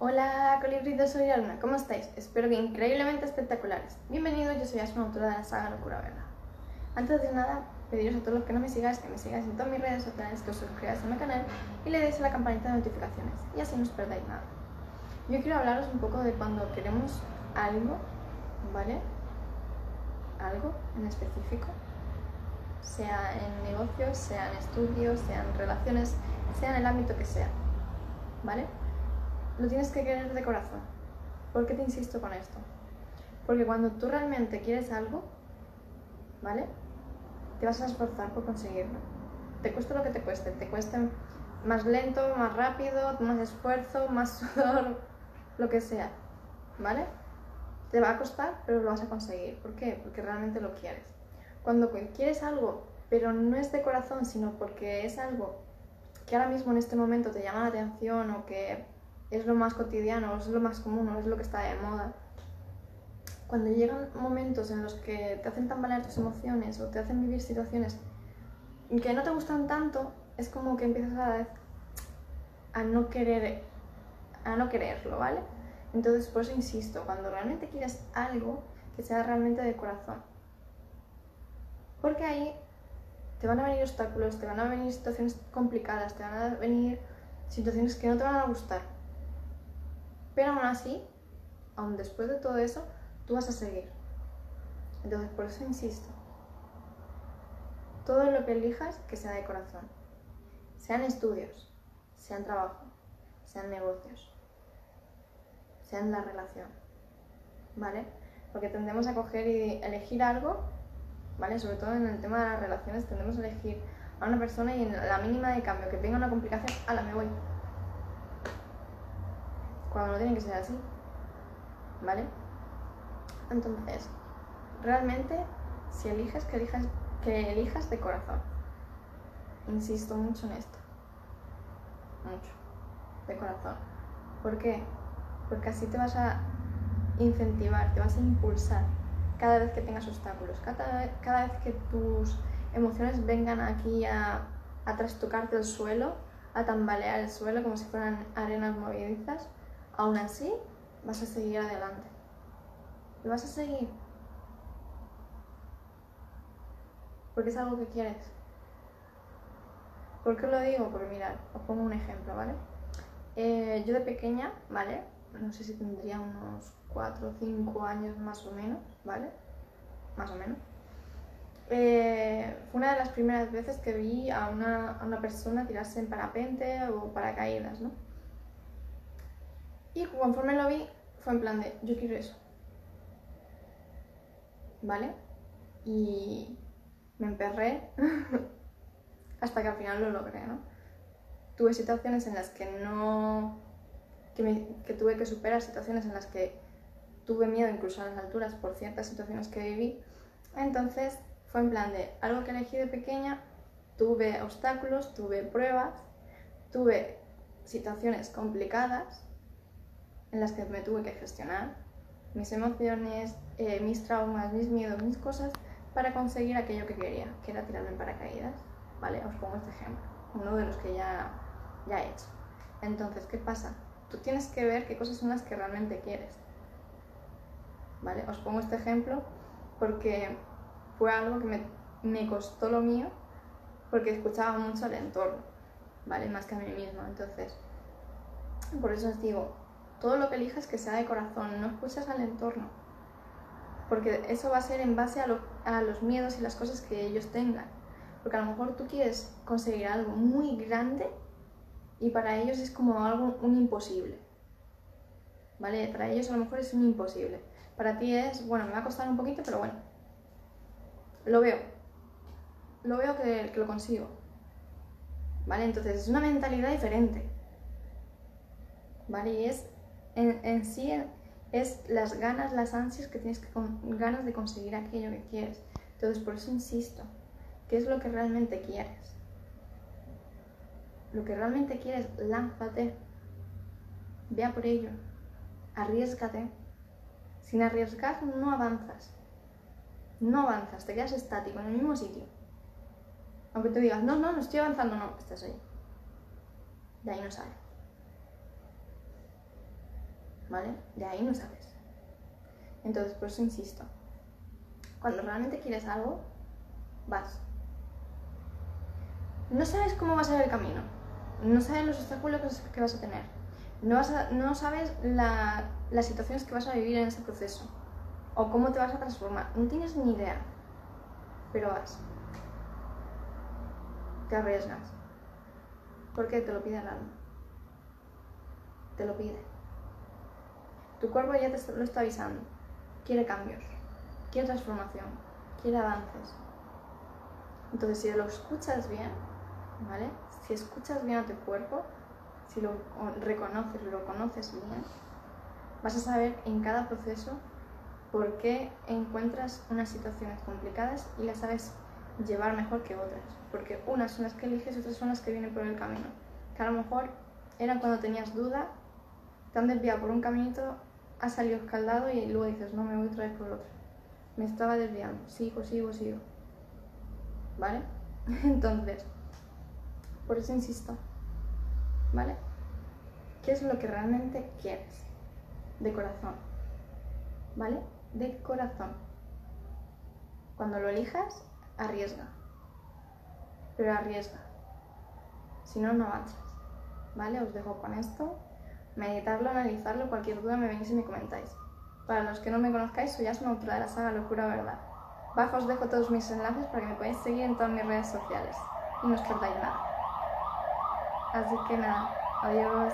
Hola colibritos, soy Aluna, ¿cómo estáis? Espero que increíblemente espectaculares. Bienvenidos, yo soy Asma, autora de la saga Locura Verdad. Antes de nada, pediros a todos los que no me sigáis que me sigáis en todas mis redes sociales, que os suscribáis a mi canal y le deis a la campanita de notificaciones y así no os perdáis nada. Yo quiero hablaros un poco de cuando queremos algo, ¿vale? Algo en específico, sea en negocios, sea en estudios, sea en relaciones, sea en el ámbito que sea, ¿vale? Lo tienes que querer de corazón. ¿Por qué te insisto con esto? Porque cuando tú realmente quieres algo, ¿vale? Te vas a esforzar por conseguirlo. Te cueste lo que te cueste, te cueste más lento, más rápido, más esfuerzo, más sudor, lo que sea, ¿vale? Te va a costar, pero lo vas a conseguir. ¿Por qué? Porque realmente lo quieres. Cuando quieres algo, pero no es de corazón, sino porque es algo que ahora mismo en este momento te llama la atención o que es lo más cotidiano, es lo más común, es lo que está de moda. Cuando llegan momentos en los que te hacen tambalear tus emociones o te hacen vivir situaciones que no te gustan tanto, es como que empiezas a, a no querer a no quererlo, ¿vale? Entonces, por eso insisto, cuando realmente quieres algo, que sea realmente de corazón. Porque ahí te van a venir obstáculos, te van a venir situaciones complicadas, te van a venir situaciones que no te van a gustar. Pero aún así, aún después de todo eso, tú vas a seguir. Entonces, por eso insisto. Todo lo que elijas, que sea de corazón. Sean estudios, sean trabajo, sean negocios, sean la relación. ¿Vale? Porque tendemos a coger y elegir algo, ¿vale? Sobre todo en el tema de las relaciones, tendemos a elegir a una persona y en la mínima de cambio que tenga una complicación, la me voy cuando no tiene que ser así. ¿Vale? Entonces, realmente, si eliges, que elijas, que elijas de corazón. Insisto mucho en esto. Mucho. De corazón. ¿Por qué? Porque así te vas a incentivar, te vas a impulsar cada vez que tengas obstáculos, cada, vez que tus emociones vengan aquí a, a trastocarte el suelo, a tambalear el suelo como si fueran arenas movedizas, aún así vas a seguir adelante. Y vas a seguir. Porque es algo que quieres. ¿Por qué lo digo? Porque mirad, os pongo un ejemplo, ¿vale? Eh, yo de pequeña, ¿vale? No sé si tendría unos 4 o 5 años más o menos, ¿vale? Más o menos. Eh, fue una de las primeras veces que vi a una, a una persona tirarse en parapente o paracaídas, ¿no? Y conforme lo vi, fue en plan de, yo quiero eso. ¿Vale? Y me emperré hasta que al final lo logré, ¿no? Tuve situaciones en las que no... Que, que tuve que superar situaciones en las que tuve miedo incluso a las alturas por ciertas situaciones que viví. Entonces fue en plan de algo que elegí de pequeña, tuve obstáculos, tuve pruebas, tuve situaciones complicadas en las que me tuve que gestionar mis emociones, eh, mis traumas, mis miedos, mis cosas para conseguir aquello que quería, que era tirarme en paracaídas. ¿Vale? Os pongo este ejemplo, uno de los que ya, ya he hecho. Entonces, ¿qué pasa? Tú tienes que ver qué cosas son las que realmente quieres. ¿Vale? Os pongo este ejemplo porque fue algo que me, me costó lo mío porque escuchaba mucho al entorno, ¿vale? Más que a mí misma. Entonces, por eso os digo, todo lo que elijas que sea de corazón, no escuches al entorno, porque eso va a ser en base a, los miedos y las cosas que ellos tengan. Porque a lo mejor tú quieres conseguir algo muy grande y para ellos es como algo un imposible. ¿Vale? Para ellos a lo mejor es un imposible. Para ti es, bueno, me va a costar un poquito, pero bueno. Lo veo. Lo veo que, que lo consigo. ¿Vale? Entonces es una mentalidad diferente. ¿Vale? Y es en, sí es las ganas, las ansias que tienes ganas de conseguir aquello que quieres. Entonces, por eso insisto, ¿qué es lo que realmente quieres? Lo que realmente quieres, lánzate, vea por ello, arriesgate. Sin arriesgar no avanzas, no avanzas, te quedas estático en el mismo sitio. Aunque te digas, no, no, no estoy avanzando, no, estás ahí. De ahí no sale. ¿Vale? De ahí no sabes. Entonces, por eso insisto. Cuando realmente quieres algo, vas. No sabes cómo va a ser el camino. No sabes los obstáculos que vas a tener. No, vas no sabes la- las situaciones que vas a vivir en ese proceso. O cómo te vas a transformar. No tienes ni idea. Pero vas. Te arriesgas. Porque te lo pide el alma. Te lo pide. Tu cuerpo ya te lo está avisando. Quiere cambios. Quiere transformación. Quiere avances. Entonces, si lo escuchas bien, ¿vale? Si escuchas bien a tu cuerpo, si lo reconoces, lo conoces bien, vas a saber en cada proceso por qué encuentras unas situaciones complicadas y las sabes llevar mejor que otras. Porque unas son las que eliges otras son las que vienen por el camino. Que a lo mejor eran cuando tenías duda, te han desviado por un caminito, has salido escaldado y luego dices, no, me voy otra vez por otro. Me estaba desviando, sigo, sigo, sigo. ¿Vale? Entonces, por eso insisto. ¿Vale? ¿Qué es lo que realmente quieres? De corazón. ¿Vale? De corazón. Cuando lo elijas, arriesga. Pero arriesga. Si no, no avanzas. ¿Vale? Os dejo con esto. Meditarlo, analizarlo, cualquier duda me venís y me comentáis. Para los que no me conozcáis, soy Asma, autora de la saga Locura Verdad. Abajo os dejo todos mis enlaces para que me podáis seguir en todas mis redes sociales y no os perdáis nada. Así que nada, adiós.